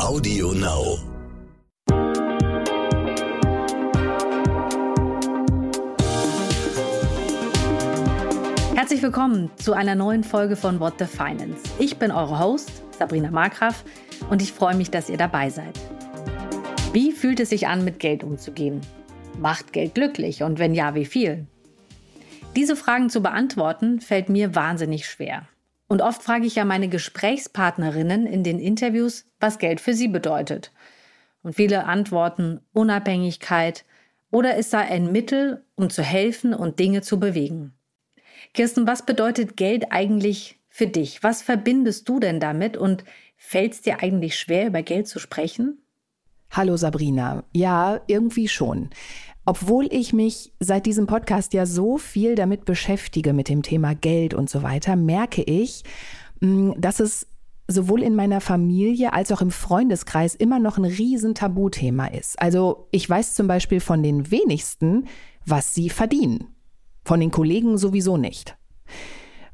Audio Now. Herzlich willkommen zu einer neuen Folge von What the Finance. Ich bin eure Host, Sabrina Markgraf, und ich freue mich, dass ihr dabei seid. Wie fühlt es sich an, mit Geld umzugehen? Macht Geld glücklich und wenn ja, wie viel? Diese Fragen zu beantworten fällt mir wahnsinnig schwer. Und oft frage ich ja meine Gesprächspartnerinnen in den Interviews, was Geld für sie bedeutet. Und viele antworten Unabhängigkeit oder es sei ein Mittel, um zu helfen und Dinge zu bewegen. Kirsten, was bedeutet Geld eigentlich für dich? Was verbindest du denn damit und fällt es dir eigentlich schwer, über Geld zu sprechen? Hallo Sabrina. Ja, irgendwie schon. Obwohl ich mich seit diesem Podcast ja so viel damit beschäftige, mit dem Thema Geld und so weiter, merke ich, mm, dass es sowohl in meiner Familie als auch im Freundeskreis immer noch ein riesen Tabuthema ist. Also ich weiß zum Beispiel von den wenigsten, was sie verdienen. Von den Kollegen sowieso nicht.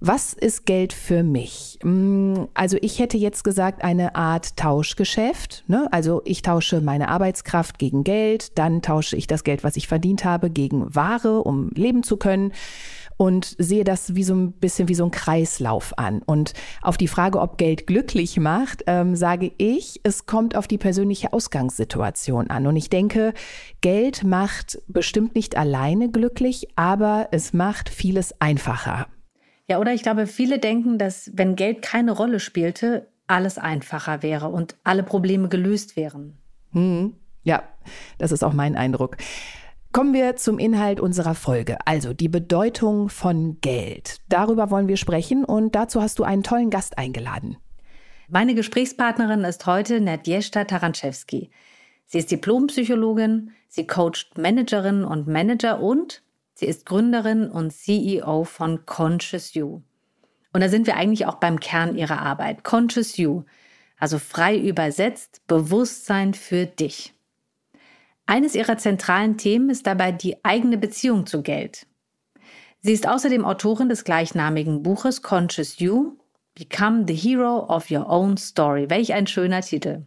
Was ist Geld für mich? Mm, also ich hätte jetzt gesagt, eine Art Tauschgeschäft. Ne? Also ich tausche meine Arbeitskraft gegen Geld, dann tausche ich das Geld, was ich verdient habe, gegen Ware, um leben zu können und sehe das wie so ein bisschen wie so ein Kreislauf an. Und auf die Frage, ob Geld glücklich macht, ähm, sage ich, es kommt auf die persönliche Ausgangssituation an. Und ich denke, Geld macht bestimmt nicht alleine glücklich, aber es macht vieles einfacher. Ja, oder ich glaube, viele denken, dass wenn Geld keine Rolle spielte, alles einfacher wäre und alle Probleme gelöst wären. Hm. Ja, das ist auch mein Eindruck. Kommen wir zum Inhalt unserer Folge, also die Bedeutung von Geld. Darüber wollen wir sprechen und dazu hast du einen tollen Gast eingeladen. Meine Gesprächspartnerin ist heute Nadjeshta Taranczewski. Sie ist Diplompsychologin, sie coacht Managerinnen und Manager und Sie ist Gründerin und CEO von Conscious You. Und da sind wir eigentlich auch beim Kern ihrer Arbeit. Conscious You, also frei übersetzt, Bewusstsein für dich. Eines ihrer zentralen Themen ist dabei die eigene Beziehung zu Geld. Sie ist außerdem Autorin des gleichnamigen Buches Conscious You, Become the Hero of Your Own Story. Welch ein schöner Titel.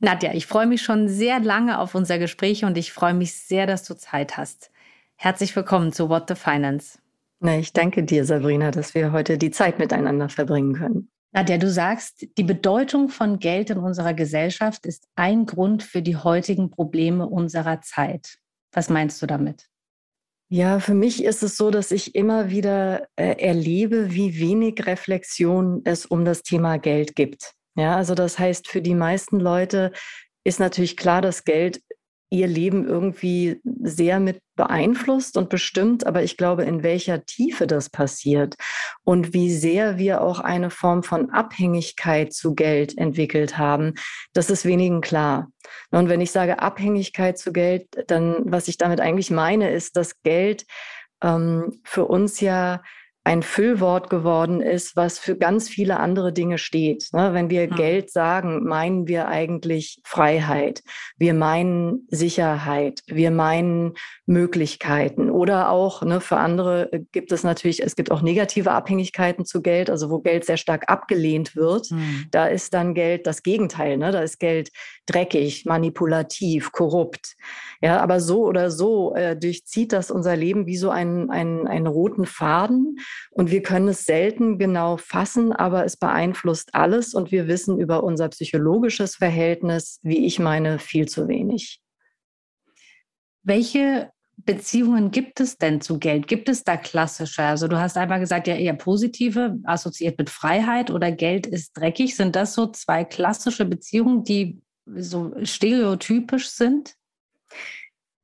Nadja, ich freue mich schon sehr lange auf unser Gespräch und ich freue mich sehr, dass du Zeit hast. Herzlich willkommen zu What the Finance. Na, ich danke dir, Sabrina, dass wir heute die Zeit miteinander verbringen können. Nadja, du sagst, die Bedeutung von Geld in unserer Gesellschaft ist ein Grund für die heutigen Probleme unserer Zeit. Was meinst du damit? Ja, für mich ist es so, dass ich immer wieder äh, erlebe, wie wenig Reflexion es um das Thema Geld gibt. Ja, also das heißt, für die meisten Leute ist natürlich klar, dass Geld ihr Leben irgendwie sehr mit beeinflusst und bestimmt, aber ich glaube, in welcher Tiefe das passiert und wie sehr wir auch eine Form von Abhängigkeit zu Geld entwickelt haben, das ist wenigen klar. Und wenn ich sage Abhängigkeit zu Geld, dann was ich damit eigentlich meine, ist, dass Geld ähm, für uns ja ein Füllwort geworden ist, was für ganz viele andere Dinge steht. Ne? Wenn wir mhm. Geld sagen, meinen wir eigentlich Freiheit, wir meinen Sicherheit, wir meinen Möglichkeiten oder auch ne, für andere gibt es natürlich, es gibt auch negative Abhängigkeiten zu Geld, also wo Geld sehr stark abgelehnt wird. Mhm. Da ist dann Geld das Gegenteil. Ne? Da ist Geld dreckig, manipulativ, korrupt. Ja, aber so oder so äh, durchzieht das unser Leben wie so einen, einen, einen roten Faden. Und wir können es selten genau fassen, aber es beeinflusst alles. Und wir wissen über unser psychologisches Verhältnis, wie ich meine, viel zu wenig. Welche Beziehungen gibt es denn zu Geld? Gibt es da klassische? Also du hast einmal gesagt, ja eher positive, assoziiert mit Freiheit oder Geld ist dreckig. Sind das so zwei klassische Beziehungen, die so stereotypisch sind?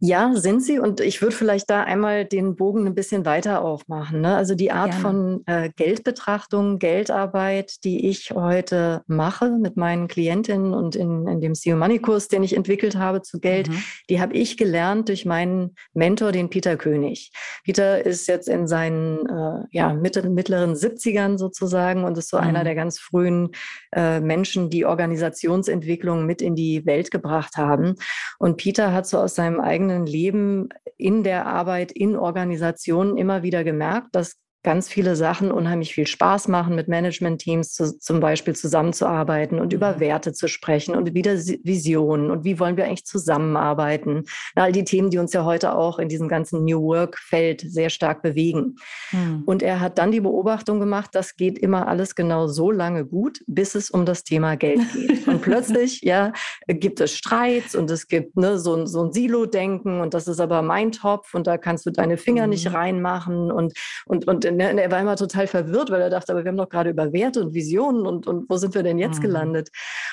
Ja, sind sie. Und ich würde vielleicht da einmal den Bogen ein bisschen weiter aufmachen. Ne? Also die Art Gerne. von äh, Geldbetrachtung, Geldarbeit, die ich heute mache mit meinen Klientinnen und in, in dem CEO Money Kurs, den ich entwickelt habe zu Geld, mhm. die habe ich gelernt durch meinen Mentor, den Peter König. Peter ist jetzt in seinen äh, ja, mittel, mittleren 70ern sozusagen und ist so mhm. einer der ganz frühen äh, Menschen, die Organisationsentwicklung mit in die Welt gebracht haben. Und Peter hat so aus seinem eigenen eigenen Leben in der Arbeit in Organisationen immer wieder gemerkt, dass ganz viele Sachen unheimlich viel Spaß machen, mit Management-Teams zu, zum Beispiel zusammenzuarbeiten und über mhm. Werte zu sprechen und wieder Visionen und wie wollen wir eigentlich zusammenarbeiten. All die Themen, die uns ja heute auch in diesem ganzen New Work-Feld sehr stark bewegen. Mhm. Und er hat dann die Beobachtung gemacht, das geht immer alles genau so lange gut, bis es um das Thema Geld geht. Und plötzlich, ja, gibt es Streits und es gibt ne, so, so ein Silo-Denken und das ist aber mein Topf und da kannst du deine Finger mhm. nicht reinmachen und, und, und ne, er war immer total verwirrt, weil er dachte, aber wir haben doch gerade über Werte und Visionen und, und wo sind wir denn jetzt mhm. gelandet?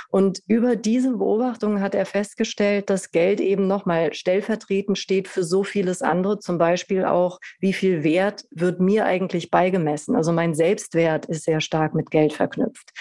Und über diese Beobachtung hat er festgestellt, dass Geld eben nochmal stellvertretend steht für so vieles andere, zum Beispiel auch, wie viel Wert wird mir eigentlich beigemessen? Also mein Selbstwert ist sehr stark mit Geld verknüpft.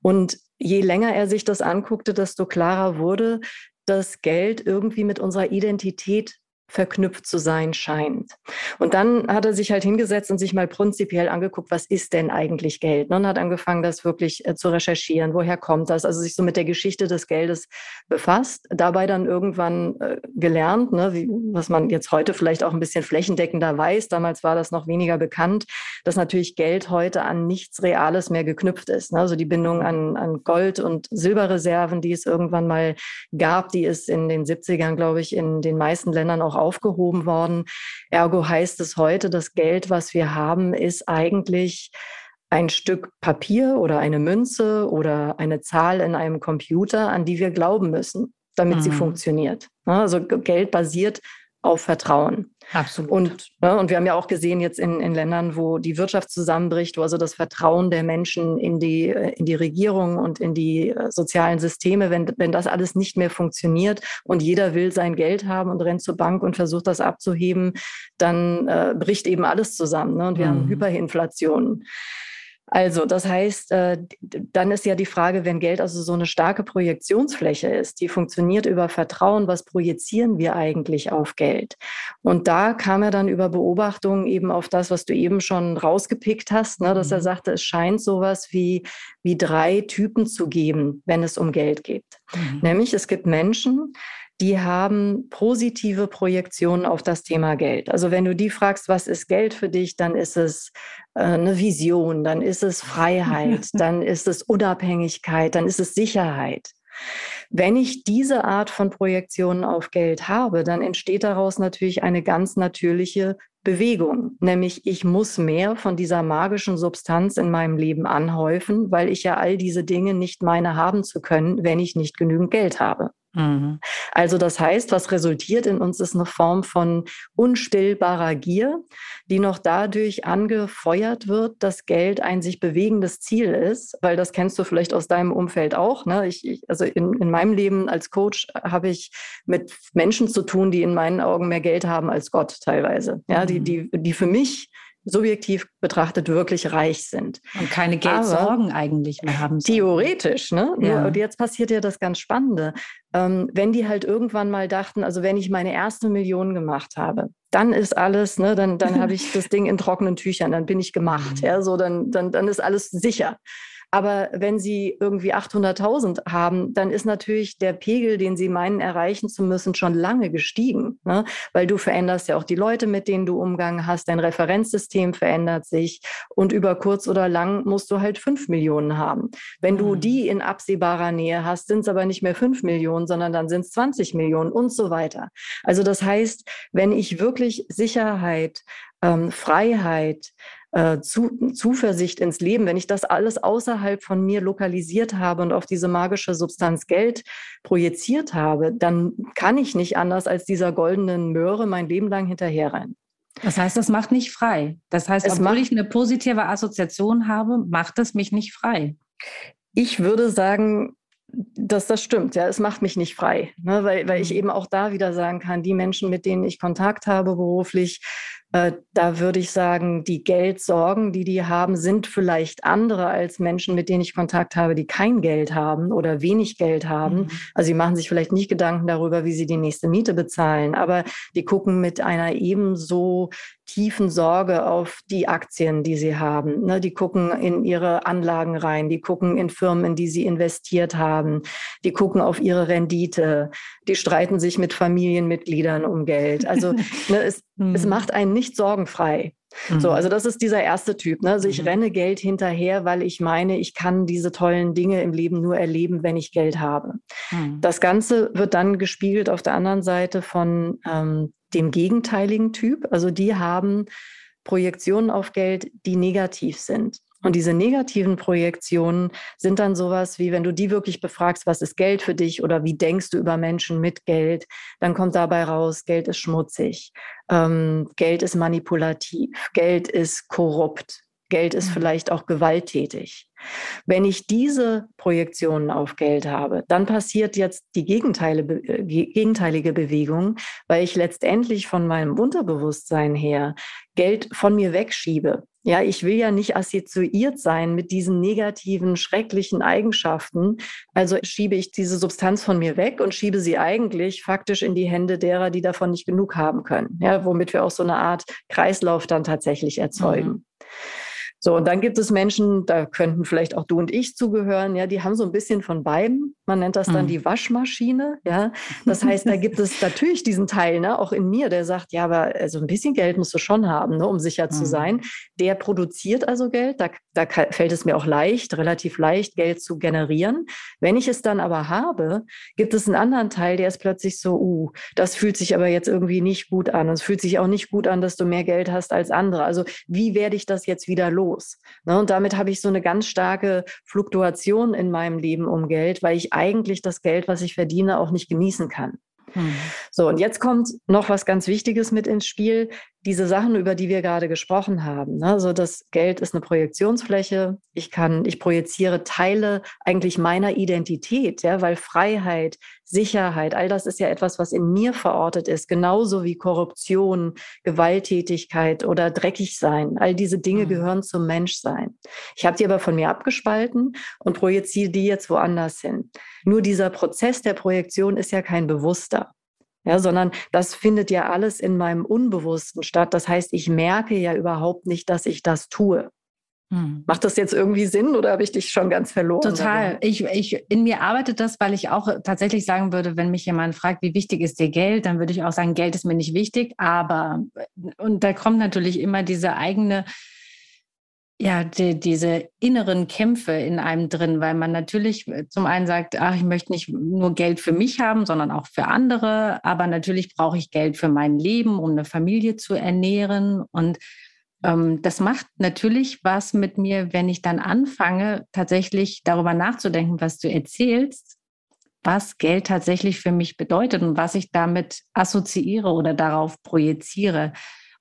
Und je länger er sich das anguckte, desto klarer wurde, dass Geld irgendwie mit unserer Identität verknüpft zu sein scheint. Und dann hat er sich halt hingesetzt und sich mal prinzipiell angeguckt, was ist denn eigentlich Geld? Ne, und hat angefangen, das wirklich äh, zu recherchieren. Woher kommt das? Also sich so mit der Geschichte des Geldes befasst. Dabei dann irgendwann äh, gelernt, ne, wie, was man jetzt heute vielleicht auch ein bisschen flächendeckender weiß. Damals war das noch weniger bekannt, dass natürlich Geld heute an nichts Reales mehr geknüpft ist. Ne? Also die Bindung an, an Gold- und Silberreserven, die es irgendwann mal gab, die ist in den 70ern, glaube ich, in den meisten Ländern auch aufgehoben worden. Ergo heißt es heute, das Geld, was wir haben, ist eigentlich ein Stück Papier oder eine Münze oder eine Zahl in einem Computer, an die wir glauben müssen, damit mhm. sie funktioniert. Also Geld basiert auf Vertrauen. Absolut. Und, ne, und wir haben ja auch gesehen jetzt in, in Ländern, wo die Wirtschaft zusammenbricht, wo also das Vertrauen der Menschen in die, äh, in die Regierung und in die äh, sozialen Systeme, wenn, wenn das alles nicht mehr funktioniert und jeder will sein Geld haben und rennt zur Bank und versucht das abzuheben, dann äh, bricht eben alles zusammen. Ne? Und wir mhm. haben Hyperinflation. Also, das heißt, äh, dann ist ja die Frage, wenn Geld also so eine starke Projektionsfläche ist, die funktioniert über Vertrauen, was projizieren wir eigentlich auf Geld? Und da kam er dann über Beobachtungen eben auf das, was du eben schon rausgepickt hast, ne, dass er mhm. sagte, es scheint sowas wie, wie drei Typen zu geben, wenn es um Geld geht. Mhm. Nämlich, es gibt Menschen, die haben positive Projektionen auf das Thema Geld. Also wenn du die fragst, was ist Geld für dich, dann ist es äh, eine Vision, dann ist es Freiheit, dann ist es Unabhängigkeit, dann ist es Sicherheit. Wenn ich diese Art von Projektionen auf Geld habe, dann entsteht daraus natürlich eine ganz natürliche Bewegung, nämlich ich muss mehr von dieser magischen Substanz in meinem Leben anhäufen, weil ich ja all diese Dinge nicht meine haben zu können, wenn ich nicht genügend Geld habe. Mhm. Also das heißt, was resultiert in uns ist eine Form von unstillbarer Gier, die noch dadurch angefeuert wird, dass Geld ein sich bewegendes Ziel ist, weil das kennst du vielleicht aus deinem Umfeld auch. Ne? Ich, ich, also in, in meinem Leben als Coach habe ich mit Menschen zu tun, die in meinen Augen mehr Geld haben als Gott teilweise. Ja, die, mhm. die, die für mich subjektiv betrachtet wirklich reich sind. Und keine Geldsorgen Aber eigentlich mehr haben. Sollen. Theoretisch, ne? Ja. Und jetzt passiert ja das ganz Spannende. Ähm, wenn die halt irgendwann mal dachten, also wenn ich meine erste Million gemacht habe, dann ist alles, ne, dann, dann habe ich das Ding in trockenen Tüchern, dann bin ich gemacht. Mhm. Ja, so dann, dann, dann ist alles sicher. Aber wenn Sie irgendwie 800.000 haben, dann ist natürlich der Pegel, den Sie meinen erreichen zu müssen, schon lange gestiegen, ne? weil du veränderst ja auch die Leute, mit denen du Umgang hast, dein Referenzsystem verändert sich und über kurz oder lang musst du halt fünf Millionen haben. Wenn du mhm. die in absehbarer Nähe hast, sind es aber nicht mehr fünf Millionen, sondern dann sind es 20 Millionen und so weiter. Also das heißt, wenn ich wirklich Sicherheit, ähm, Freiheit, äh, zu, Zuversicht ins Leben, wenn ich das alles außerhalb von mir lokalisiert habe und auf diese magische Substanz Geld projiziert habe, dann kann ich nicht anders als dieser goldenen Möhre mein Leben lang hinterherrennen. Das heißt, das macht nicht frei. Das heißt, es obwohl ich eine positive Assoziation habe, macht es mich nicht frei. Ich würde sagen, dass das stimmt. Ja, es macht mich nicht frei, ne? weil, weil ich mhm. eben auch da wieder sagen kann, die Menschen, mit denen ich Kontakt habe beruflich, da würde ich sagen, die Geldsorgen, die die haben, sind vielleicht andere als Menschen, mit denen ich Kontakt habe, die kein Geld haben oder wenig Geld haben. Mhm. Also sie machen sich vielleicht nicht Gedanken darüber, wie sie die nächste Miete bezahlen, aber die gucken mit einer ebenso tiefen Sorge auf die Aktien, die sie haben. Ne, die gucken in ihre Anlagen rein, die gucken in Firmen, in die sie investiert haben, die gucken auf ihre Rendite, die streiten sich mit Familienmitgliedern um Geld. Also ne, es, es macht einen nicht sorgenfrei. Mhm. So, also das ist dieser erste Typ. Ne? Also ich mhm. renne Geld hinterher, weil ich meine, ich kann diese tollen Dinge im Leben nur erleben, wenn ich Geld habe. Mhm. Das Ganze wird dann gespiegelt auf der anderen Seite von ähm, dem gegenteiligen Typ. Also die haben Projektionen auf Geld, die negativ sind. Und diese negativen Projektionen sind dann sowas wie, wenn du die wirklich befragst, was ist Geld für dich oder wie denkst du über Menschen mit Geld, dann kommt dabei raus, Geld ist schmutzig, ähm, Geld ist manipulativ, Geld ist korrupt, Geld ist mhm. vielleicht auch gewalttätig. Wenn ich diese Projektionen auf Geld habe, dann passiert jetzt die äh, gegenteilige Bewegung, weil ich letztendlich von meinem Unterbewusstsein her Geld von mir wegschiebe. Ja, ich will ja nicht assoziiert sein mit diesen negativen, schrecklichen Eigenschaften. Also schiebe ich diese Substanz von mir weg und schiebe sie eigentlich faktisch in die Hände derer, die davon nicht genug haben können. Ja, womit wir auch so eine Art Kreislauf dann tatsächlich erzeugen. Mhm. So, und dann gibt es Menschen, da könnten vielleicht auch du und ich zugehören, ja, die haben so ein bisschen von beiden. Man nennt das dann mhm. die Waschmaschine, ja. Das heißt, da gibt es natürlich diesen Teil, ne, auch in mir, der sagt, ja, aber also ein bisschen Geld musst du schon haben, ne, um sicher mhm. zu sein. Der produziert also Geld, da, da fällt es mir auch leicht, relativ leicht, Geld zu generieren. Wenn ich es dann aber habe, gibt es einen anderen Teil, der ist plötzlich so, uh, das fühlt sich aber jetzt irgendwie nicht gut an. Und es fühlt sich auch nicht gut an, dass du mehr Geld hast als andere. Also wie werde ich das jetzt wieder los? Ne? Und damit habe ich so eine ganz starke Fluktuation in meinem Leben um Geld, weil ich eigentlich das Geld, was ich verdiene, auch nicht genießen kann. Hm. So, und jetzt kommt noch was ganz Wichtiges mit ins Spiel diese Sachen, über die wir gerade gesprochen haben. Ne? Also das Geld ist eine Projektionsfläche. Ich kann, ich projiziere Teile eigentlich meiner Identität, ja, weil Freiheit, Sicherheit, all das ist ja etwas, was in mir verortet ist, genauso wie Korruption, Gewalttätigkeit oder dreckig sein. All diese Dinge mhm. gehören zum Menschsein. Ich habe die aber von mir abgespalten und projiziere die jetzt woanders hin. Nur dieser Prozess der Projektion ist ja kein bewusster. Ja, sondern das findet ja alles in meinem Unbewussten statt. Das heißt, ich merke ja überhaupt nicht, dass ich das tue. Hm. Macht das jetzt irgendwie Sinn oder habe ich dich schon ganz verloren? Total. Ich, ich, in mir arbeitet das, weil ich auch tatsächlich sagen würde, wenn mich jemand fragt, wie wichtig ist dir Geld, dann würde ich auch sagen, Geld ist mir nicht wichtig. Aber, und da kommt natürlich immer diese eigene ja, die, diese inneren Kämpfe in einem drin, weil man natürlich äh, zum einen sagt, ach, ich möchte nicht nur Geld für mich haben, sondern auch für andere, aber natürlich brauche ich Geld für mein Leben, um eine Familie zu ernähren. Und ähm, das macht natürlich was mit mir, wenn ich dann anfange, tatsächlich darüber nachzudenken, was du erzählst, was Geld tatsächlich für mich bedeutet und was ich damit assoziiere oder darauf projiziere.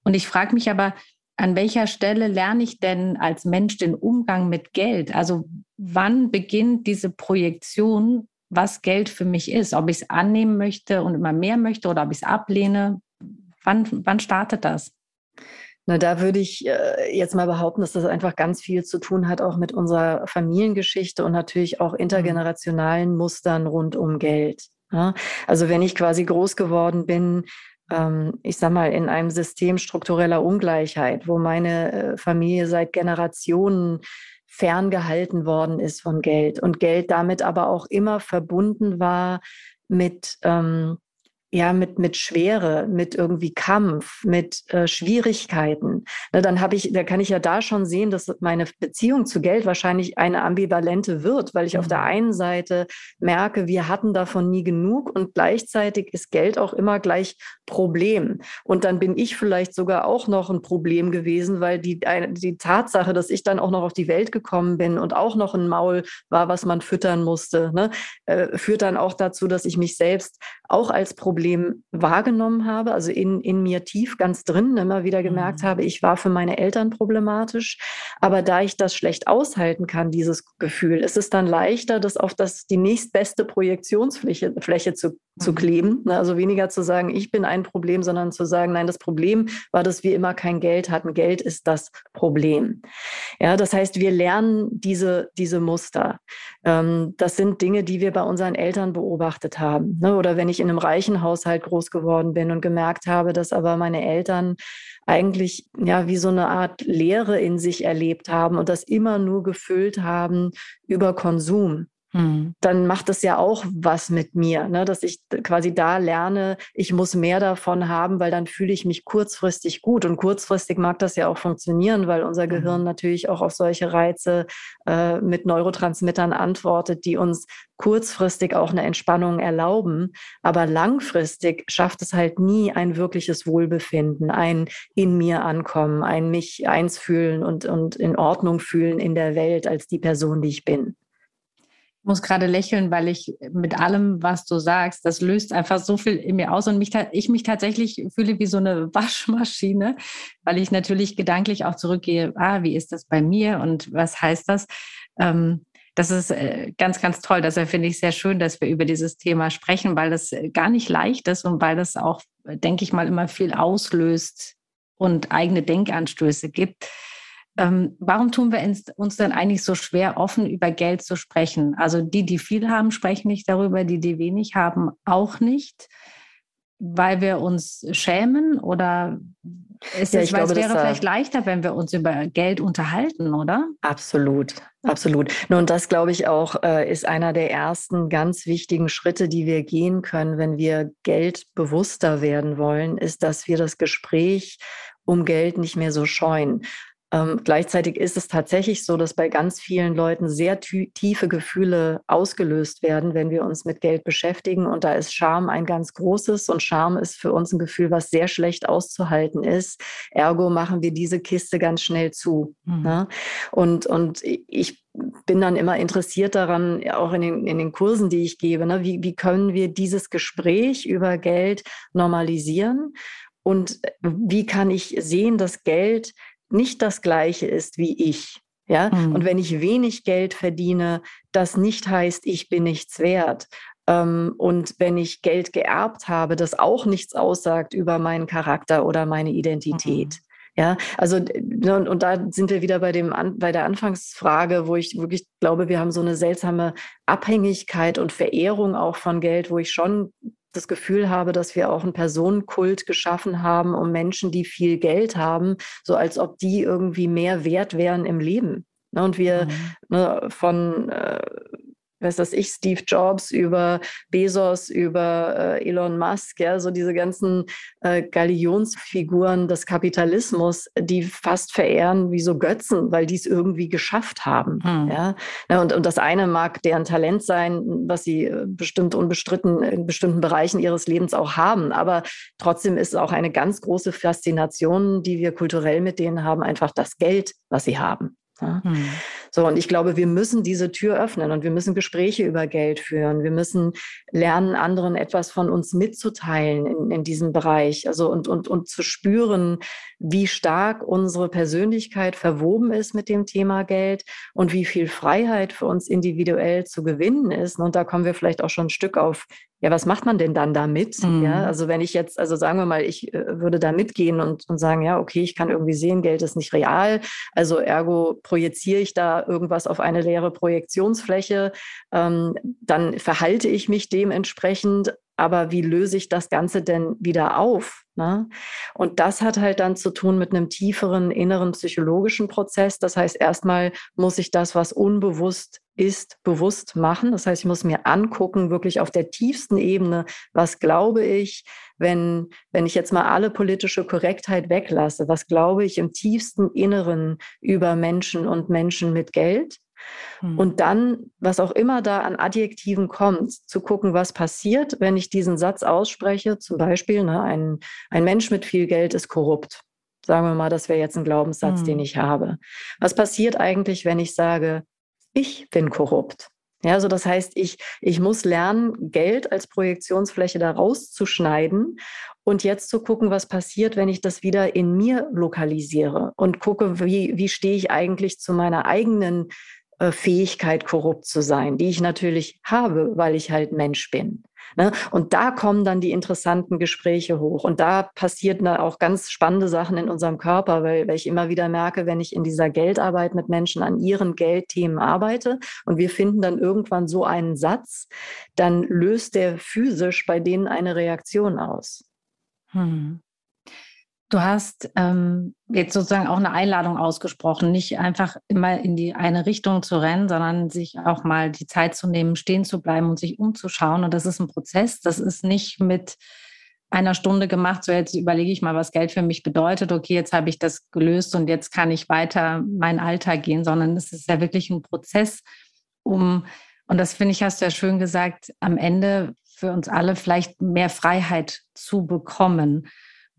Und ich frage mich aber, an welcher Stelle lerne ich denn als Mensch den Umgang mit Geld? Also wann beginnt diese Projektion, was Geld für mich ist? Ob ich es annehmen möchte und immer mehr möchte oder ob ich es ablehne? Wann, wann startet das? Na, da würde ich äh, jetzt mal behaupten, dass das einfach ganz viel zu tun hat, auch mit unserer Familiengeschichte und natürlich auch mhm. intergenerationalen Mustern rund um Geld. Ja? Also wenn ich quasi groß geworden bin ich sag mal, in einem System struktureller Ungleichheit, wo meine äh, Familie seit Generationen ferngehalten worden ist von Geld und Geld damit aber auch immer verbunden war mit ähm, ja, mit, mit Schwere, mit irgendwie Kampf, mit äh, Schwierigkeiten. Ne, dann habe ich, da kann ich ja da schon sehen, dass meine Beziehung zu Geld wahrscheinlich eine ambivalente wird, weil ich mhm. auf der mhm. einen Seite merke, wir hatten davon nie genug und gleichzeitig ist Geld auch immer gleich Problem. Und dann bin ich vielleicht sogar auch noch ein Problem gewesen, weil die, die Tatsache, dass ich dann auch noch auf die Welt gekommen bin und auch noch ein Maul war, was man füttern musste, ne, äh, führt dann auch dazu, dass ich mich selbst auch als Problem Problem wahrgenommen habe, also in, in mir tief ganz drin immer wieder gemerkt mhm. habe, ich war für meine Eltern problematisch. Aber da ich das schlecht aushalten kann, dieses Gefühl, ist es dann leichter, das auf das, die nächstbeste Projektionsfläche Fläche zu, zu mhm. kleben. Ne? Also weniger zu sagen, ich bin ein Problem, sondern zu sagen, nein, das Problem war, dass wir immer kein Geld hatten. Geld ist das Problem. Ja, das heißt, wir lernen diese, diese Muster. Ähm, das sind Dinge, die wir bei unseren Eltern beobachtet haben. Ne? Oder wenn ich in einem reichen Haus Haushalt groß geworden bin und gemerkt habe, dass aber meine Eltern eigentlich ja wie so eine Art Leere in sich erlebt haben und das immer nur gefüllt haben über Konsum. Hm. dann macht es ja auch was mit mir, ne? dass ich quasi da lerne, ich muss mehr davon haben, weil dann fühle ich mich kurzfristig gut. Und kurzfristig mag das ja auch funktionieren, weil unser mhm. Gehirn natürlich auch auf solche Reize äh, mit Neurotransmittern antwortet, die uns kurzfristig auch eine Entspannung erlauben. Aber langfristig schafft es halt nie ein wirkliches Wohlbefinden, ein in mir ankommen, ein mich eins fühlen und, und in Ordnung fühlen in der Welt als die Person, die ich bin. Ich muss gerade lächeln, weil ich mit allem, was du sagst, das löst einfach so viel in mir aus und mich, ich mich tatsächlich fühle wie so eine Waschmaschine, weil ich natürlich gedanklich auch zurückgehe, ah, wie ist das bei mir und was heißt das? Ähm, das ist äh, ganz, ganz toll. Deshalb finde ich sehr schön, dass wir über dieses Thema sprechen, weil das äh, gar nicht leicht ist und weil das auch, denke ich mal, immer viel auslöst und eigene Denkanstöße gibt. Ähm, warum tun wir uns denn eigentlich so schwer, offen über Geld zu sprechen? Also die, die viel haben, sprechen nicht darüber, die, die wenig haben, auch nicht, weil wir uns schämen oder ist ja, es, weil glaube, es wäre vielleicht leichter, wenn wir uns über Geld unterhalten, oder? Absolut, absolut. Nun, das glaube ich auch, äh, ist einer der ersten ganz wichtigen Schritte, die wir gehen können, wenn wir Geld bewusster werden wollen, ist, dass wir das Gespräch um Geld nicht mehr so scheuen. Ähm, gleichzeitig ist es tatsächlich so, dass bei ganz vielen Leuten sehr tiefe Gefühle ausgelöst werden, wenn wir uns mit Geld beschäftigen. Und da ist Scham ein ganz großes. Und Scham ist für uns ein Gefühl, was sehr schlecht auszuhalten ist. Ergo machen wir diese Kiste ganz schnell zu. Mhm. Ne? Und, und ich bin dann immer interessiert daran, auch in den, in den Kursen, die ich gebe, ne? wie, wie können wir dieses Gespräch über Geld normalisieren? Und wie kann ich sehen, dass Geld nicht das gleiche ist wie ich. Ja, mhm. und wenn ich wenig Geld verdiene, das nicht heißt, ich bin nichts wert. Ähm, und wenn ich Geld geerbt habe, das auch nichts aussagt über meinen Charakter oder meine Identität. Mhm. Ja, also ne, und, und, da sind wir wieder bei dem bei der Anfangsfrage, wo ich wirklich glaube, wir haben so eine seltsame Abhängigkeit und Verehrung auch von Geld, wo ich schon das Gefühl habe, dass wir auch einen Personenkult geschaffen haben um Menschen, die viel Geld haben, so als ob die irgendwie mehr wert wären im Leben. Ne, und wir mhm. ne, von äh, weiß das ich, Steve Jobs, über Bezos, über äh, Elon Musk, ja, so diese ganzen äh, Galionsfiguren des Kapitalismus, die fast verehren wie so Götzen, weil die es irgendwie geschafft haben. Hm. Ja? ja und, und das eine mag deren Talent sein, was sie äh, bestimmt unbestritten in bestimmten Bereichen ihres Lebens auch haben. Aber trotzdem ist auch eine ganz große Faszination, die wir kulturell mit denen haben, einfach das Geld, was sie haben. Ja? Hm. So, und ich glaube, wir müssen diese Tür öffnen und wir müssen Gespräche über Geld führen. Wir müssen lernen, anderen etwas von uns mitzuteilen in, in diesem Bereich. Also und, und, und zu spüren, wie stark unsere Persönlichkeit verwoben ist mit dem Thema Geld und wie viel Freiheit für uns individuell zu gewinnen ist. Und da kommen wir vielleicht auch schon ein Stück auf ja, was macht man denn dann damit? Mhm. Ja, also wenn ich jetzt, also sagen wir mal, ich äh, würde da mitgehen und, und sagen, ja, okay, ich kann irgendwie sehen, Geld ist nicht real, also ergo projiziere ich da irgendwas auf eine leere Projektionsfläche, ähm, dann verhalte ich mich dementsprechend, aber wie löse ich das Ganze denn wieder auf? Ne? Und das hat halt dann zu tun mit einem tieferen inneren psychologischen Prozess. Das heißt, erstmal muss ich das, was unbewusst ist, bewusst machen. Das heißt, ich muss mir angucken, wirklich auf der tiefsten Ebene, was glaube ich, wenn, wenn ich jetzt mal alle politische Korrektheit weglasse, was glaube ich im tiefsten Inneren über Menschen und Menschen mit Geld? Hm. Und dann, was auch immer da an Adjektiven kommt, zu gucken, was passiert, wenn ich diesen Satz ausspreche. Zum Beispiel, ne, ein, ein Mensch mit viel Geld ist korrupt. Sagen wir mal, das wäre jetzt ein Glaubenssatz, hm. den ich habe. Was passiert eigentlich, wenn ich sage, ich bin korrupt? Ja, also das heißt, ich, ich muss lernen, Geld als Projektionsfläche da rauszuschneiden und jetzt zu gucken, was passiert, wenn ich das wieder in mir lokalisiere und gucke, wie, wie stehe ich eigentlich zu meiner eigenen Fähigkeit, korrupt zu sein, die ich natürlich habe, weil ich halt Mensch bin. Ne? Und da kommen dann die interessanten Gespräche hoch. Und da passieren auch ganz spannende Sachen in unserem Körper, weil, weil ich immer wieder merke, wenn ich in dieser Geldarbeit mit Menschen an ihren Geldthemen arbeite und wir finden dann irgendwann so einen Satz, dann löst der physisch bei denen eine Reaktion aus. Hm. Du hast ähm, jetzt sozusagen auch eine Einladung ausgesprochen, nicht einfach immer in die eine Richtung zu rennen, sondern sich auch mal die Zeit zu nehmen, stehen zu bleiben und sich umzuschauen. Und das ist ein Prozess. Das ist nicht mit einer Stunde gemacht, so jetzt überlege ich mal, was Geld für mich bedeutet. Okay, jetzt habe ich das gelöst und jetzt kann ich weiter meinen Alltag gehen, sondern es ist ja wirklich ein Prozess, um, und das finde ich, hast du ja schön gesagt, am Ende für uns alle vielleicht mehr Freiheit zu bekommen.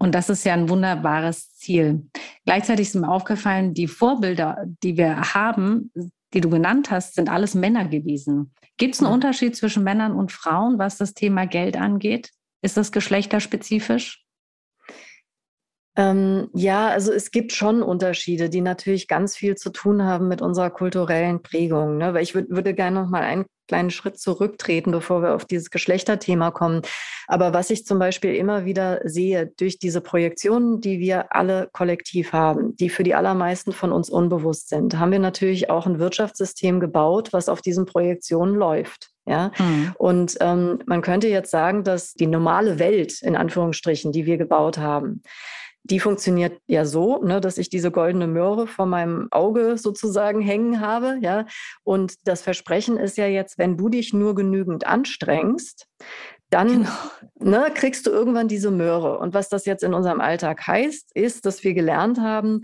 Und das ist ja ein wunderbares Ziel. Gleichzeitig ist mir aufgefallen, die Vorbilder, die wir haben, die du genannt hast, sind alles Männer gewesen. Gibt es einen Unterschied zwischen Männern und Frauen, was das Thema Geld angeht? Ist das geschlechterspezifisch? Ähm, ja, also es gibt schon Unterschiede, die natürlich ganz viel zu tun haben mit unserer kulturellen Prägung. Ne? Weil ich würd, würde gerne noch mal einen kleinen Schritt zurücktreten, bevor wir auf dieses Geschlechterthema kommen. Aber was ich zum Beispiel immer wieder sehe durch diese Projektionen, die wir alle kollektiv haben, die für die allermeisten von uns unbewusst sind, haben wir natürlich auch ein Wirtschaftssystem gebaut, was auf diesen Projektionen läuft. Ja, mhm. und ähm, man könnte jetzt sagen, dass die normale Welt in Anführungsstrichen, die wir gebaut haben, die funktioniert ja so, ne, dass ich diese goldene Möhre vor meinem Auge sozusagen hängen habe. Ja? Und das Versprechen ist ja jetzt, wenn du dich nur genügend anstrengst, dann genau. ne, kriegst du irgendwann diese Möhre. Und was das jetzt in unserem Alltag heißt, ist, dass wir gelernt haben,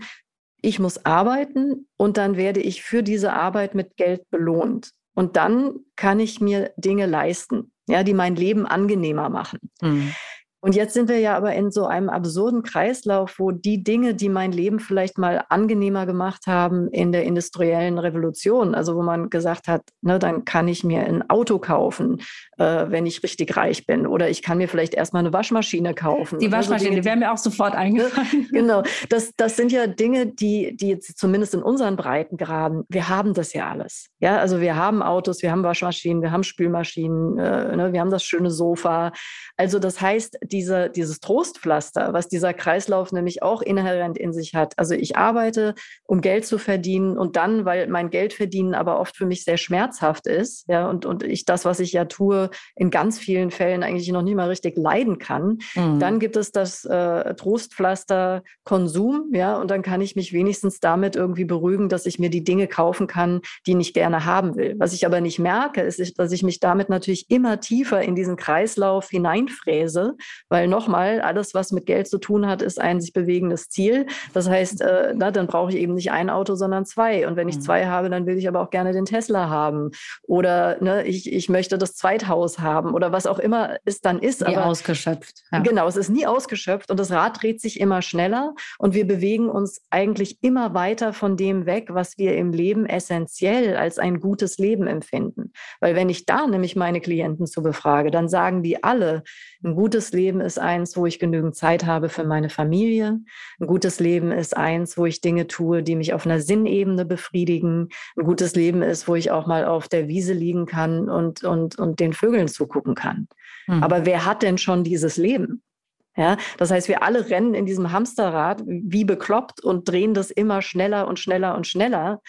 ich muss arbeiten und dann werde ich für diese Arbeit mit Geld belohnt. Und dann kann ich mir Dinge leisten, ja, die mein Leben angenehmer machen. Mhm. Und jetzt sind wir ja aber in so einem absurden Kreislauf, wo die Dinge, die mein Leben vielleicht mal angenehmer gemacht haben in der industriellen Revolution, also wo man gesagt hat, ne, dann kann ich mir ein Auto kaufen, äh, wenn ich richtig reich bin, oder ich kann mir vielleicht erstmal eine Waschmaschine kaufen. Die Waschmaschine, so Dinge, die wäre mir auch sofort eingefallen. genau, das, das sind ja Dinge, die, die jetzt zumindest in unseren Breitengraden, wir haben das ja alles. Ja, also wir haben Autos, wir haben Waschmaschinen, wir haben Spülmaschinen, äh, ne, wir haben das schöne Sofa. Also das heißt, diese, dieses Trostpflaster, was dieser Kreislauf nämlich auch inhärent in sich hat. Also ich arbeite, um Geld zu verdienen und dann, weil mein Geldverdienen aber oft für mich sehr schmerzhaft ist, ja, und, und ich das, was ich ja tue, in ganz vielen Fällen eigentlich noch nie mal richtig leiden kann, mhm. dann gibt es das äh, Trostpflaster Konsum, ja, und dann kann ich mich wenigstens damit irgendwie beruhigen, dass ich mir die Dinge kaufen kann, die ich gerne haben will. Was ich aber nicht merke, ist, dass ich mich damit natürlich immer tiefer in diesen Kreislauf hineinfräse, weil nochmal, alles, was mit Geld zu tun hat, ist ein sich bewegendes Ziel. Das heißt, äh, na, dann brauche ich eben nicht ein Auto, sondern zwei. Und wenn ich mhm. zwei habe, dann will ich aber auch gerne den Tesla haben. Oder ne, ich, ich möchte das Zweithaus haben oder was auch immer es dann ist. Nie aber, ausgeschöpft. Ja. Genau, es ist nie ausgeschöpft und das Rad dreht sich immer schneller und wir bewegen uns eigentlich immer weiter von dem weg, was wir im Leben essentiell als ein gutes Leben empfinden. Weil wenn ich da nämlich meine Klienten zu befrage, dann sagen die alle, ein gutes Leben ist eins, wo ich genügend Zeit habe für meine Familie. Ein gutes Leben ist eins, wo ich Dinge tue, die mich auf einer Sinnebene befriedigen. Ein gutes Leben ist, wo ich auch mal auf der Wiese liegen kann und, und, und den Vögeln zugucken kann. Mhm. Aber wer hat denn schon dieses Leben? Ja, das heißt, wir alle rennen in diesem Hamsterrad wie bekloppt und drehen das immer schneller und schneller und schneller.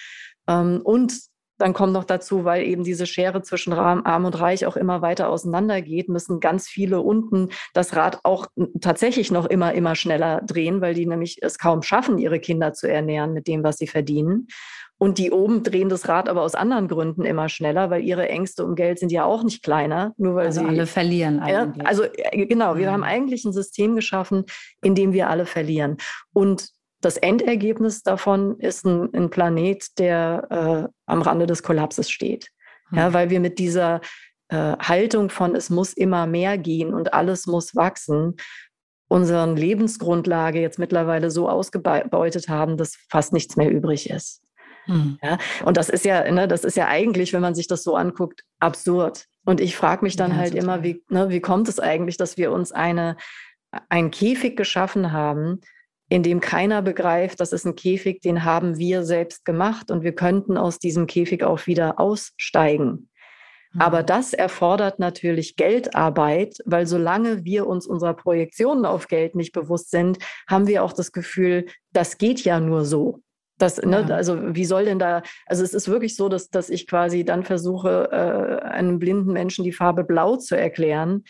Ähm, und dann kommt noch dazu, weil eben diese Schere zwischen Arm und Reich auch immer weiter auseinandergeht, müssen ganz viele unten das Rad auch tatsächlich noch immer, immer schneller drehen, weil die nämlich es kaum schaffen, ihre Kinder zu ernähren mit dem, was sie verdienen. Und die oben drehen das Rad aber aus anderen Gründen immer schneller, weil ihre Ängste um Geld sind ja auch nicht kleiner. Nur weil also sie, alle verlieren eigentlich. Ja, also äh, genau, wir mhm. haben eigentlich ein System geschaffen, in dem wir alle verlieren. Und das Endergebnis davon ist ein, ein Planet, der äh, am Rande des Kollapses steht. Hm. Ja, weil wir mit dieser äh, Haltung von es muss immer mehr gehen und alles muss wachsen, unseren Lebensgrundlage jetzt mittlerweile so ausgebeutet haben, dass fast nichts mehr übrig ist. Hm. Ja, und das ist ja, ne, das ist ja eigentlich, wenn man sich das so anguckt, absurd. Und ich frage mich dann ja, halt total. immer, wie, ne, wie kommt es eigentlich, dass wir uns eine, einen Käfig geschaffen haben, in dem keiner begreift, das ist ein Käfig, den haben wir selbst gemacht und wir könnten aus diesem Käfig auch wieder aussteigen. Mhm. Aber das erfordert natürlich Geldarbeit, weil solange wir uns unserer Projektionen auf Geld nicht bewusst sind, haben wir auch das Gefühl, das geht ja nur so. Das, ne, ja. Also wie soll denn da, also es ist wirklich so, dass, dass ich quasi dann versuche, äh, einem blinden Menschen die Farbe blau zu erklären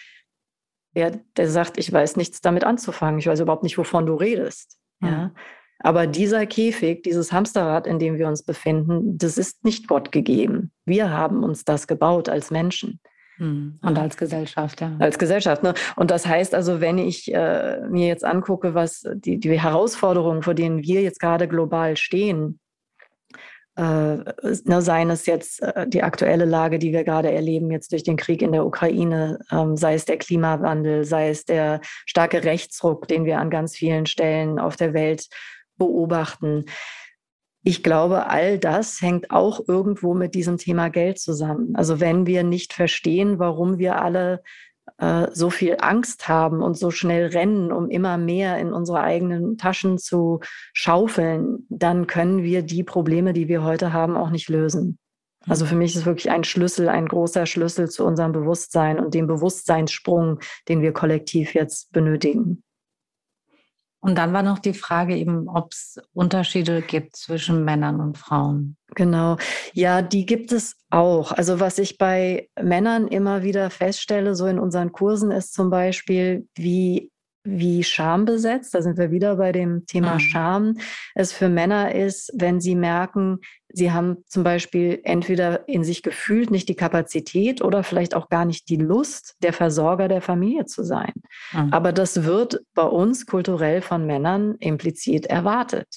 ja, der sagt, ich weiß nichts damit anzufangen, ich weiß überhaupt nicht, wovon du redest. Mhm. Ja. Aber dieser Käfig, dieses Hamsterrad, in dem wir uns befinden, das ist nicht Gott gegeben. Wir haben uns das gebaut als Menschen. Hm. Und als Gesellschaft, ja. Als Gesellschaft. Ne? Und das heißt also, wenn ich äh, mir jetzt angucke, was die, die Herausforderungen, vor denen wir jetzt gerade global stehen, äh, ne, seien es jetzt äh, die aktuelle Lage, die wir gerade erleben, jetzt durch den Krieg in der Ukraine, ähm, sei es der Klimawandel, sei es der starke Rechtsruck, den wir an ganz vielen Stellen auf der Welt beobachten. Ich glaube, all das hängt auch irgendwo mit diesem Thema Geld zusammen. Also wenn wir nicht verstehen, warum wir alle äh, so viel Angst haben und so schnell rennen, um immer mehr in unsere eigenen Taschen zu schaufeln, dann können wir die Probleme, die wir heute haben, auch nicht lösen. Also für mich ist wirklich ein Schlüssel, ein großer Schlüssel zu unserem Bewusstsein und dem Bewusstseinssprung, den wir kollektiv jetzt benötigen. Und dann war noch die Frage eben, ob es Unterschiede gibt zwischen Männern und Frauen. Genau, ja, die gibt es auch. Also was ich bei Männern immer wieder feststelle, so in unseren Kursen, ist zum Beispiel, wie wie schambesetzt, da sind wir wieder bei dem Thema mhm. Scham, es für Männer ist, wenn sie merken, sie haben zum Beispiel entweder in sich gefühlt nicht die Kapazität oder vielleicht auch gar nicht die Lust, der Versorger der Familie zu sein. Mhm. Aber das wird bei uns kulturell von Männern implizit erwartet.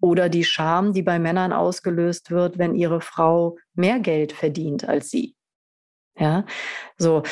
Oder die Scham, die bei Männern ausgelöst wird, wenn ihre Frau mehr Geld verdient als sie. Ja, so.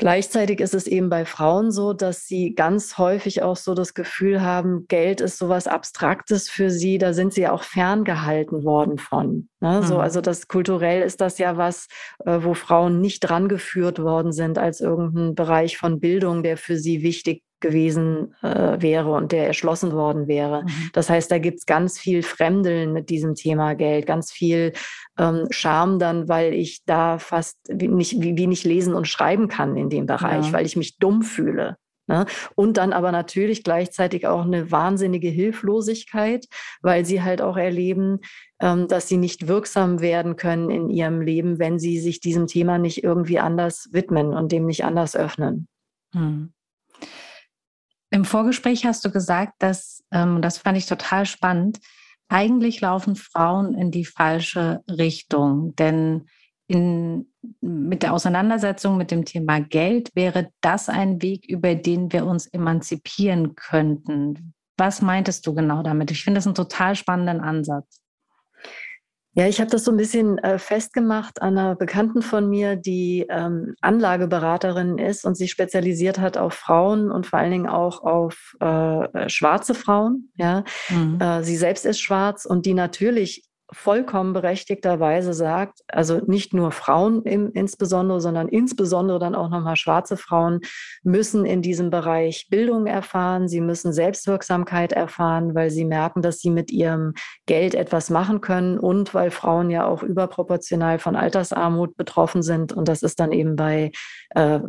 Gleichzeitig ist es eben bei Frauen so, dass sie ganz häufig auch so das Gefühl haben, Geld ist sowas Abstraktes für sie, da sind sie auch ferngehalten worden von. Ne? Mhm. So, also das kulturell ist das ja was, äh, wo Frauen nicht drangeführt worden sind als irgendein Bereich von Bildung, der für sie wichtig gewesen äh, wäre und der erschlossen worden wäre. Mhm. Das heißt, da gibt es ganz viel Fremdeln mit diesem Thema Geld, ganz viel ähm, Scham dann, weil ich da fast nicht, wie, wie nicht lesen und schreiben kann in dem Bereich, ja. weil ich mich dumm fühle. Ne? Und dann aber natürlich gleichzeitig auch eine wahnsinnige Hilflosigkeit, weil sie halt auch erleben, ähm, dass sie nicht wirksam werden können in ihrem Leben, wenn sie sich diesem Thema nicht irgendwie anders widmen und dem nicht anders öffnen. Hm. Im Vorgespräch hast du gesagt, dass, ähm, das fand ich total spannend, eigentlich laufen Frauen in die falsche Richtung. Denn in, mit der Auseinandersetzung mit dem Thema Geld wäre das ein Weg, über den wir uns emanzipieren könnten. Was meintest du genau damit? Ich finde das einen total spannenden Ansatz. Ja, ich habe das so ein bisschen äh, festgemacht an einer Bekannten von mir, die ähm, Anlageberaterin ist und sich spezialisiert hat auf Frauen und vor allen Dingen auch auf äh, schwarze Frauen. Ja, mhm. äh, sie selbst ist schwarz und die natürlich vollkommen berechtigterweise sagt, also nicht nur Frauen im, insbesondere, sondern insbesondere dann auch nochmal schwarze Frauen müssen in diesem Bereich Bildung erfahren, sie müssen Selbstwirksamkeit erfahren, weil sie merken, dass sie mit ihrem Geld etwas machen können und weil Frauen ja auch überproportional von Altersarmut betroffen sind. Und das ist dann eben bei äh,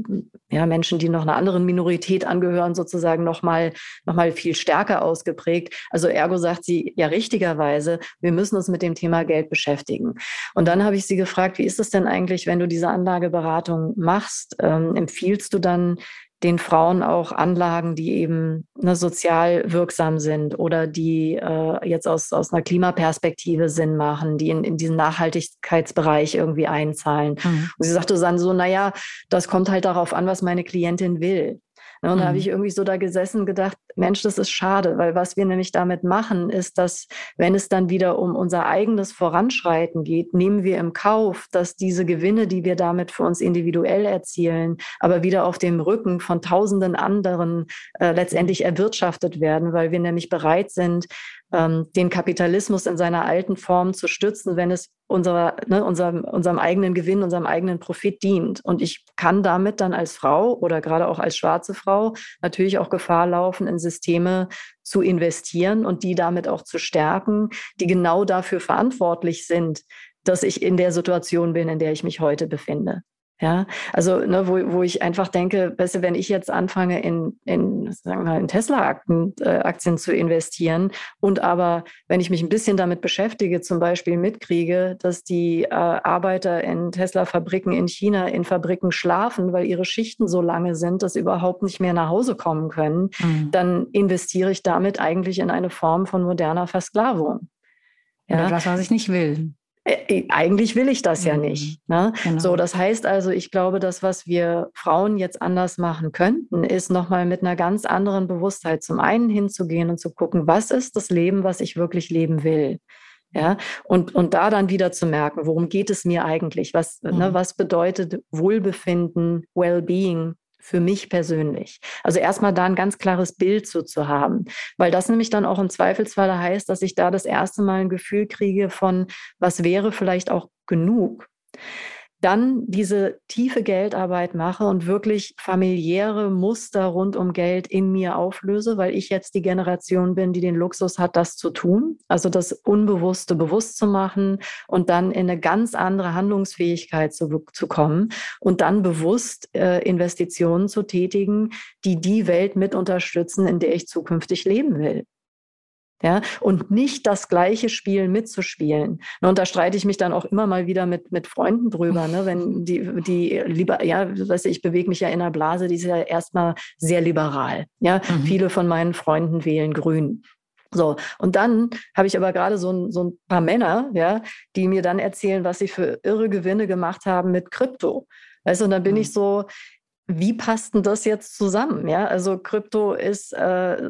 ja, Menschen, die noch einer anderen Minorität angehören, sozusagen nochmal noch mal viel stärker ausgeprägt. Also ergo sagt sie ja richtigerweise, wir müssen uns mit dem Thema Geld beschäftigen. Und dann habe ich sie gefragt, wie ist es denn eigentlich, wenn du diese Anlageberatung machst? Ähm, empfiehlst du dann den Frauen auch Anlagen, die eben ne, sozial wirksam sind oder die äh, jetzt aus, aus einer Klimaperspektive Sinn machen, die in, in diesen Nachhaltigkeitsbereich irgendwie einzahlen. Mhm. Und sie sagte dann so, naja, das kommt halt darauf an, was meine Klientin will. Ne, und mhm. da habe ich irgendwie so da gesessen gedacht, Mensch, das ist schade, weil was wir nämlich damit machen, ist, dass wenn es dann wieder um unser eigenes Voranschreiten geht, nehmen wir im Kauf, dass diese Gewinne, die wir damit für uns individuell erzielen, aber wieder auf dem Rücken von tausenden anderen äh, letztendlich erwirtschaftet werden, weil wir nämlich bereit sind, ähm, den Kapitalismus in seiner alten Form zu stützen, wenn es unserer, ne, unserem, unserem eigenen Gewinn, unserem eigenen Profit dient. Und ich kann damit dann als Frau oder gerade auch als schwarze Frau natürlich auch Gefahr laufen, in Systeme zu investieren und die damit auch zu stärken, die genau dafür verantwortlich sind, dass ich in der Situation bin, in der ich mich heute befinde. Ja, also ne, wo, wo ich einfach denke, du, wenn ich jetzt anfange, in, in, sagen wir, in Tesla-Aktien äh, Aktien zu investieren und aber, wenn ich mich ein bisschen damit beschäftige, zum Beispiel mitkriege, dass die äh, Arbeiter in Tesla-Fabriken in China in Fabriken schlafen, weil ihre Schichten so lange sind, dass sie überhaupt nicht mehr nach Hause kommen können, mhm. dann investiere ich damit eigentlich in eine Form von moderner Versklavung. Ja, Oder das, was ich nicht will. Eigentlich will ich das ja mhm. nicht. Ne? Genau. So, das heißt also, ich glaube, das, was wir Frauen jetzt anders machen könnten, ist nochmal mit einer ganz anderen Bewusstheit zum einen hinzugehen und zu gucken, was ist das Leben, was ich wirklich leben will. Ja, und, und da dann wieder zu merken, worum geht es mir eigentlich? Was, ne, mhm. ne, was bedeutet Wohlbefinden, Wellbeing für mich persönlich. Also erstmal da ein ganz klares Bild so zu haben, weil das nämlich dann auch im Zweifelsfall heißt, dass ich da das erste Mal ein Gefühl kriege von, was wäre vielleicht auch genug dann diese tiefe Geldarbeit mache und wirklich familiäre Muster rund um Geld in mir auflöse, weil ich jetzt die Generation bin, die den Luxus hat, das zu tun. Also das Unbewusste bewusst zu machen und dann in eine ganz andere Handlungsfähigkeit zu, zu kommen und dann bewusst äh, Investitionen zu tätigen, die die Welt mit unterstützen, in der ich zukünftig leben will ja, und nicht das gleiche Spiel mitzuspielen. Und da streite ich mich dann auch immer mal wieder mit, mit Freunden drüber, ne? wenn die, die lieber, ja, weißt du, ich bewege mich ja in einer Blase, die ist ja erstmal sehr liberal. Ja, mhm. viele von meinen Freunden wählen grün. So, und dann habe ich aber gerade so ein, so ein paar Männer, ja, die mir dann erzählen, was sie für irre Gewinne gemacht haben mit Krypto. Weißt du, und dann bin mhm. ich so, wie passt denn das jetzt zusammen? Ja, also Krypto ist äh,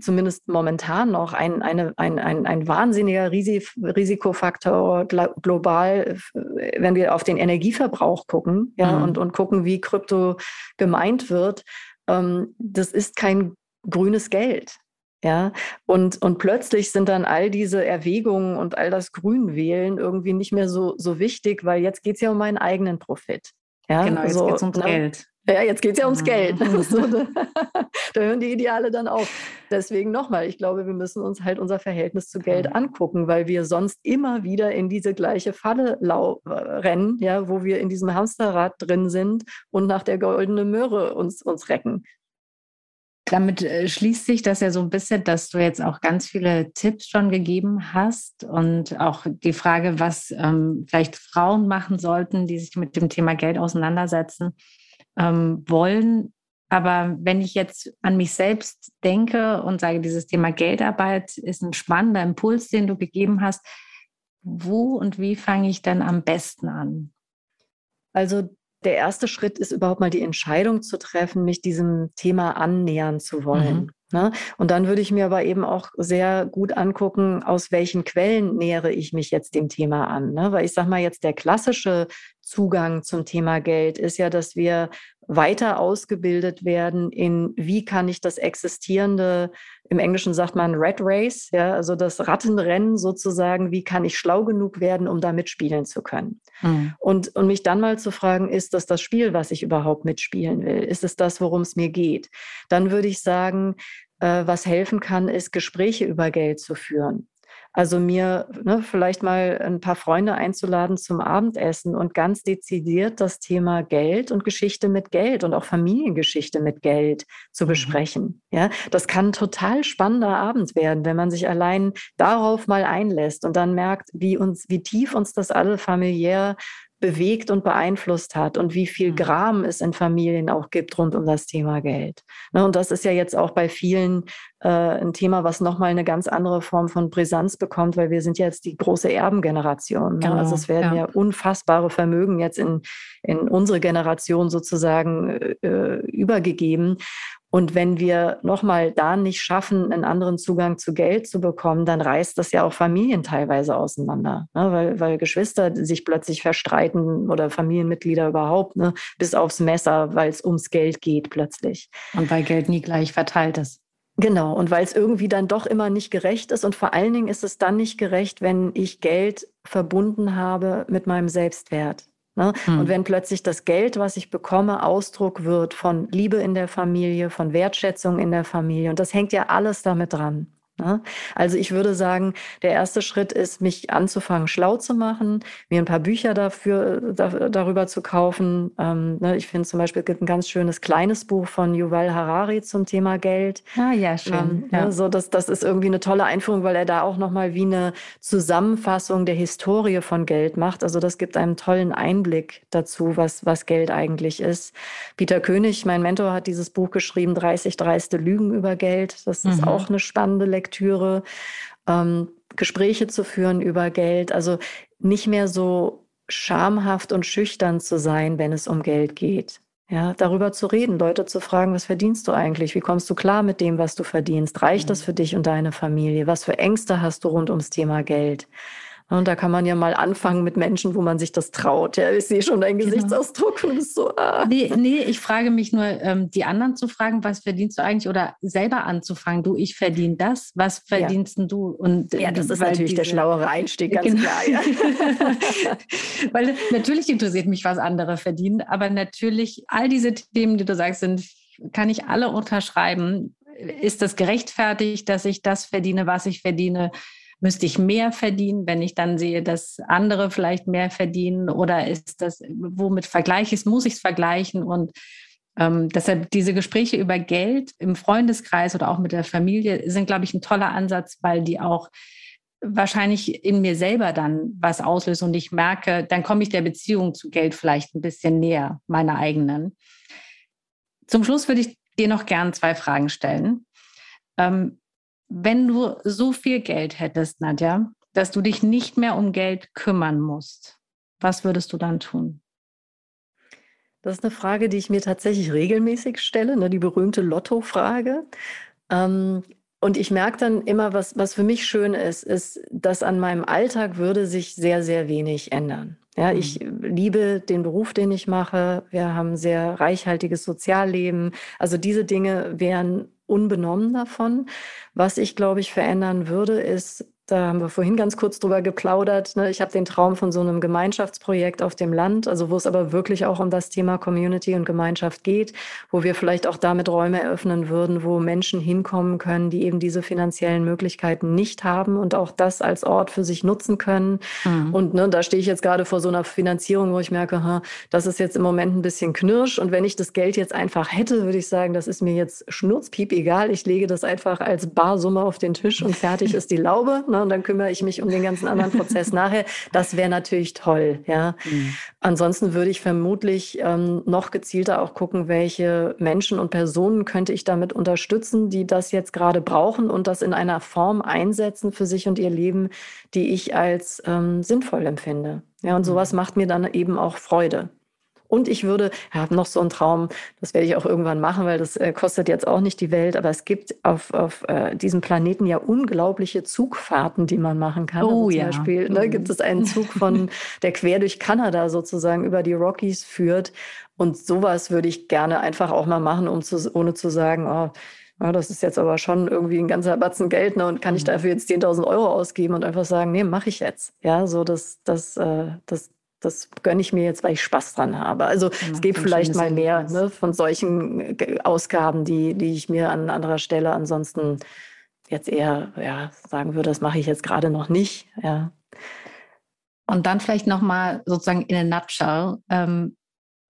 zumindest momentan noch ein, eine, ein, ein, ein wahnsinniger Risikofaktor global, wenn wir auf den Energieverbrauch gucken ja, mhm. und, und gucken, wie Krypto gemeint wird. Ähm, das ist kein grünes Geld. Ja, und, und plötzlich sind dann all diese Erwägungen und all das Grünwählen irgendwie nicht mehr so, so wichtig, weil jetzt geht es ja um meinen eigenen Profit. Ja, genau, jetzt so, geht es ums ne? Geld. Ja, jetzt geht es ja ums Geld. da hören die Ideale dann auf. Deswegen nochmal, ich glaube, wir müssen uns halt unser Verhältnis zu Geld angucken, weil wir sonst immer wieder in diese gleiche Falle rennen, ja, wo wir in diesem Hamsterrad drin sind und nach der goldenen Möhre uns, uns recken. Damit äh, schließt sich das ja so ein bisschen, dass du jetzt auch ganz viele Tipps schon gegeben hast und auch die Frage, was ähm, vielleicht Frauen machen sollten, die sich mit dem Thema Geld auseinandersetzen ähm, wollen. Aber wenn ich jetzt an mich selbst denke und sage, dieses Thema Geldarbeit ist ein spannender Impuls, den du gegeben hast, wo und wie fange ich dann am besten an? Also der erste Schritt ist überhaupt mal die Entscheidung zu treffen, mich diesem Thema annähern zu wollen. Mhm. Ne? Und dann würde ich mir aber eben auch sehr gut angucken, aus welchen Quellen nähere ich mich jetzt dem Thema an. Ne? Weil ich sage mal jetzt, der klassische Zugang zum Thema Geld ist ja, dass wir weiter ausgebildet werden in, wie kann ich das existierende, im Englischen sagt man Red Race, ja, also das Rattenrennen sozusagen, wie kann ich schlau genug werden, um da mitspielen zu können. Mhm. Und, und mich dann mal zu fragen, ist das das Spiel, was ich überhaupt mitspielen will? Ist es das, worum es mir geht? Dann würde ich sagen, äh, was helfen kann, ist Gespräche über Geld zu führen. Also mir ne, vielleicht mal ein paar Freunde einzuladen zum Abendessen und ganz dezidiert das Thema Geld und Geschichte mit Geld und auch Familiengeschichte mit Geld zu mhm. besprechen. Ja, das kann ein total spannender Abend werden, wenn man sich allein darauf mal einlässt und dann merkt, wie uns, wie tief uns das alle familiär bewegt und beeinflusst hat und wie viel mhm. Gram es in Familien auch gibt rund um das Thema Geld. Ne, und das ist ja jetzt auch bei vielen äh, ein Thema, was nochmal eine ganz andere Form von Brisanz bekommt, weil wir sind jetzt die große Erbengeneration. Ne? Genau, also es werden ja. ja. unfassbare Vermögen jetzt in, in unsere Generation sozusagen äh, übergegeben. Und wenn wir nochmal da nicht schaffen, einen anderen Zugang zu Geld zu bekommen, dann reißt das ja auch Familien teilweise auseinander, ne? weil, weil Geschwister sich plötzlich verstreiten oder Familienmitglieder überhaupt, ne? bis aufs Messer, weil es ums Geld geht plötzlich. Und weil Geld nie gleich verteilt ist. Genau, und weil es irgendwie dann doch immer nicht gerecht ist. Und vor allen Dingen ist es dann nicht gerecht, wenn ich Geld verbunden habe mit meinem Selbstwert. Ne? Hm. Und wenn plötzlich das Geld, was ich bekomme, Ausdruck wird von Liebe in der Familie, von Wertschätzung in der Familie, und das hängt ja alles damit dran. Ne? Also ich würde sagen, der erste Schritt ist, mich anzufangen, schlau zu machen, mir ein paar Bücher dafür, da, darüber zu kaufen. Ähm, ne, ich finde zum Beispiel, es gibt ein ganz schönes kleines Buch von Yuval Harari zum Thema Geld. Ah ja, schön. Ähm, ja. Ne, so, das, das ist irgendwie eine tolle Einführung, weil er da auch nochmal wie eine Zusammenfassung der Historie von Geld macht. Also das gibt einen tollen Einblick dazu, was, was Geld eigentlich ist. Peter König, mein Mentor, hat dieses Buch geschrieben, 30 dreiste Lügen über Geld. Das ist mhm. auch eine spannende Lektion. Lektüre, ähm, Gespräche zu führen über Geld, also nicht mehr so schamhaft und schüchtern zu sein, wenn es um Geld geht. Ja, darüber zu reden, Leute zu fragen, was verdienst du eigentlich? Wie kommst du klar mit dem, was du verdienst? Reicht das mhm. für dich und deine Familie? Was für Ängste hast du rund ums Thema Geld? Und da kann man ja mal anfangen mit Menschen, wo man sich das traut. Ja, ich sehe schon deinen genau. Gesichtsausdruck und bist so. Ah. Nee, nee, ich frage mich nur, ähm, die anderen zu fragen, was verdienst du eigentlich? Oder selber anzufangen, du, ich verdiene das, was verdienst ja. du? Und, ja, das ist natürlich diese, der schlauere Einstieg, ganz genau. klar. Ja. weil natürlich interessiert mich, was andere verdienen, aber natürlich all diese Themen, die du sagst, sind, kann ich alle unterschreiben. Ist das gerechtfertigt, dass ich das verdiene, was ich verdiene? Müsste ich mehr verdienen, wenn ich dann sehe, dass andere vielleicht mehr verdienen oder ist das, womit vergleiche ich es, muss ich es vergleichen und ähm, deshalb diese Gespräche über Geld im Freundeskreis oder auch mit der Familie sind, glaube ich, ein toller Ansatz, weil die auch wahrscheinlich in mir selber dann was auslösen und ich merke, dann komme ich der Beziehung zu Geld vielleicht ein bisschen näher, meiner eigenen. Zum Schluss würde ich dir noch gern zwei Fragen stellen. Ähm, wenn du so viel Geld hättest, Nadja, dass du dich nicht mehr um Geld kümmern musst, was würdest du dann tun? Das ist eine Frage, die ich mir tatsächlich regelmäßig stelle, ne, die berühmte Lotto-Frage. Ähm, und ich merke dann immer, was, was für mich schön ist, ist, dass an meinem Alltag würde sich sehr, sehr wenig ändern. Ja, ich mhm. liebe den Beruf, den ich mache. Wir haben ein sehr reichhaltiges Sozialleben. Also diese Dinge wären unbenommen davon. Was ich, glaube ich, verändern würde, ist da haben wir vorhin ganz kurz drüber geplaudert. Ne? Ich habe den Traum von so einem Gemeinschaftsprojekt auf dem Land, also wo es aber wirklich auch um das Thema Community und Gemeinschaft geht, wo wir vielleicht auch damit Räume eröffnen würden, wo Menschen hinkommen können, die eben diese finanziellen Möglichkeiten nicht haben und auch das als Ort für sich nutzen können. Mhm. Und ne, da stehe ich jetzt gerade vor so einer Finanzierung, wo ich merke, ha, das ist jetzt im Moment ein bisschen knirsch. Und wenn ich das Geld jetzt einfach hätte, würde ich sagen, das ist mir jetzt schnurzpiep egal. Ich lege das einfach als Barsumme auf den Tisch und fertig ist die Laube. Ne? Und dann kümmere ich mich um den ganzen anderen Prozess nachher. Das wäre natürlich toll, ja. Mhm. Ansonsten würde ich vermutlich ähm, noch gezielter auch gucken, welche Menschen und Personen könnte ich damit unterstützen, die das jetzt gerade brauchen und das in einer Form einsetzen für sich und ihr Leben, die ich als ähm, sinnvoll empfinde. Ja, und sowas mhm. macht mir dann eben auch Freude. Und ich würde, habe noch so einen Traum, das werde ich auch irgendwann machen, weil das äh, kostet jetzt auch nicht die Welt, aber es gibt auf, auf äh, diesem Planeten ja unglaubliche Zugfahrten, die man machen kann. Oh also zum ja. Beispiel ne, gibt es einen Zug von, der quer durch Kanada sozusagen über die Rockies führt. Und sowas würde ich gerne einfach auch mal machen, um zu, ohne zu sagen, oh, ja, das ist jetzt aber schon irgendwie ein ganzer Batzen Geld, ne? Und kann ich mhm. dafür jetzt 10.000 Euro ausgeben und einfach sagen, nee, mache ich jetzt. Ja, so das, das, äh, das, das gönne ich mir jetzt, weil ich Spaß dran habe. Also ja, es gibt vielleicht mal mehr ne, von solchen äh, Ausgaben, die, die ich mir an anderer Stelle ansonsten jetzt eher ja, sagen würde, das mache ich jetzt gerade noch nicht. Ja. Und dann vielleicht nochmal sozusagen in a nutshell, ähm,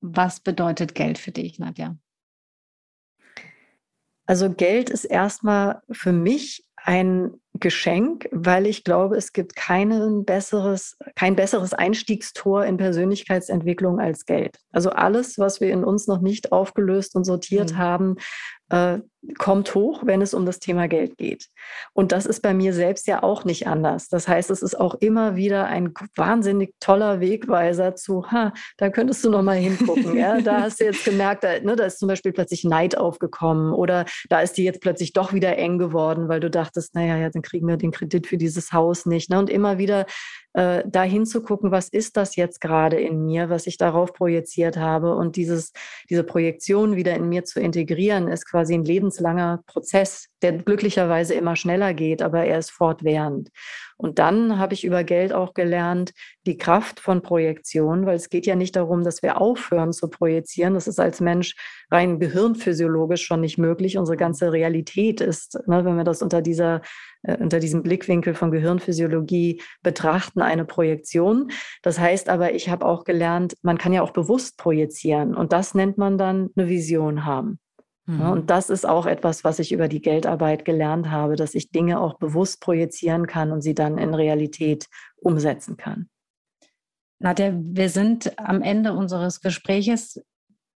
was bedeutet Geld für dich, Nadja? Also Geld ist erstmal für mich ein Geschenk, weil ich glaube, es gibt kein besseres, kein besseres Einstiegstor in Persönlichkeitsentwicklung als Geld. Also alles, was wir in uns noch nicht aufgelöst und sortiert mhm. haben, äh, kommt hoch, wenn es um das Thema Geld geht. Und das ist bei mir selbst ja auch nicht anders. Das heißt, es ist auch immer wieder ein wahnsinnig toller Wegweiser zu, ha, da könntest du noch mal hingucken. ja? Da hast du jetzt gemerkt, da, ne, da ist zum Beispiel plötzlich Neid aufgekommen oder da ist die jetzt plötzlich doch wieder eng geworden, weil du dachtest, naja, ja, dann kriegen wir den Kredit für dieses Haus nicht. Ne? Und immer wieder äh, da hinzugucken, was ist das jetzt gerade in mir, was ich darauf projiziert habe und dieses, diese Projektion wieder in mir zu integrieren, ist quasi ein lebenslanger Prozess, der glücklicherweise immer schneller geht, aber er ist fortwährend. Und dann habe ich über Geld auch gelernt, die Kraft von Projektion, weil es geht ja nicht darum, dass wir aufhören zu projizieren. Das ist als Mensch rein gehirnphysiologisch schon nicht möglich. Unsere ganze Realität ist, ne, wenn wir das unter dieser äh, unter diesem Blickwinkel von Gehirnphysiologie betrachten, eine Projektion. Das heißt aber, ich habe auch gelernt, man kann ja auch bewusst projizieren und das nennt man dann eine Vision haben. Mhm. Und das ist auch etwas, was ich über die Geldarbeit gelernt habe, dass ich Dinge auch bewusst projizieren kann und sie dann in Realität umsetzen kann. Nadja, wir sind am Ende unseres Gespräches,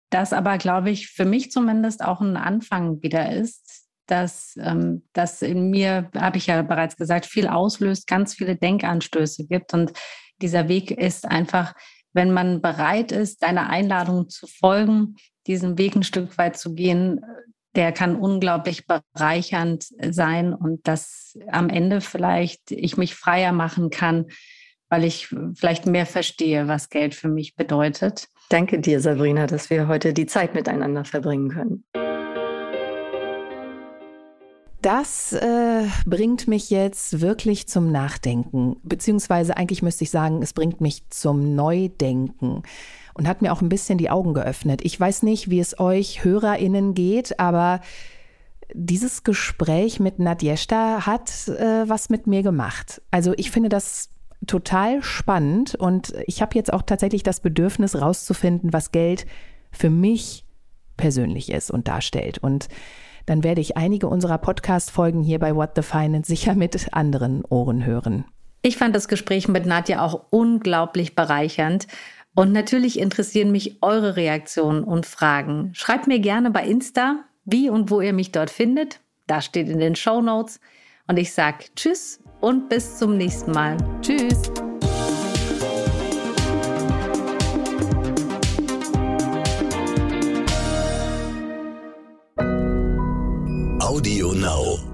das aber, glaube ich, für mich zumindest auch ein Anfang wieder ist, dass ähm, das in mir, habe ich ja bereits gesagt, viel auslöst, ganz viele Denkanstöße gibt. Und dieser Weg ist einfach, wenn man bereit ist, deiner Einladung zu folgen, diesen Weg ein Stück weit zu gehen, der kann unglaublich bereichernd sein und dass am Ende vielleicht ich mich freier machen kann, weil ich vielleicht mehr verstehe, was Geld für mich bedeutet. Danke dir, Sabrina, dass wir heute die Zeit miteinander verbringen können. Das äh, bringt mich jetzt wirklich zum Nachdenken, beziehungsweise eigentlich müsste ich sagen, es bringt mich zum Neudenken und hat mir auch ein bisschen die Augen geöffnet. Ich weiß nicht, wie es euch Hörerinnen geht, aber dieses Gespräch mit Nadjeshta hat äh, was mit mir gemacht. Also ich finde das total spannend und ich habe jetzt auch tatsächlich das Bedürfnis rauszufinden, was Geld für mich persönlich ist und darstellt. Und dann werde ich einige unserer Podcast-Folgen hier bei What the Finance sicher mit anderen Ohren hören. Ich fand das Gespräch mit Nadja auch unglaublich bereichernd. Und natürlich interessieren mich eure Reaktionen und Fragen. Schreibt mir gerne bei Insta, wie und wo ihr mich dort findet. Da steht in den Show Notes. Und ich sage Tschüss und bis zum nächsten Mal. Tschüss. Audio Now.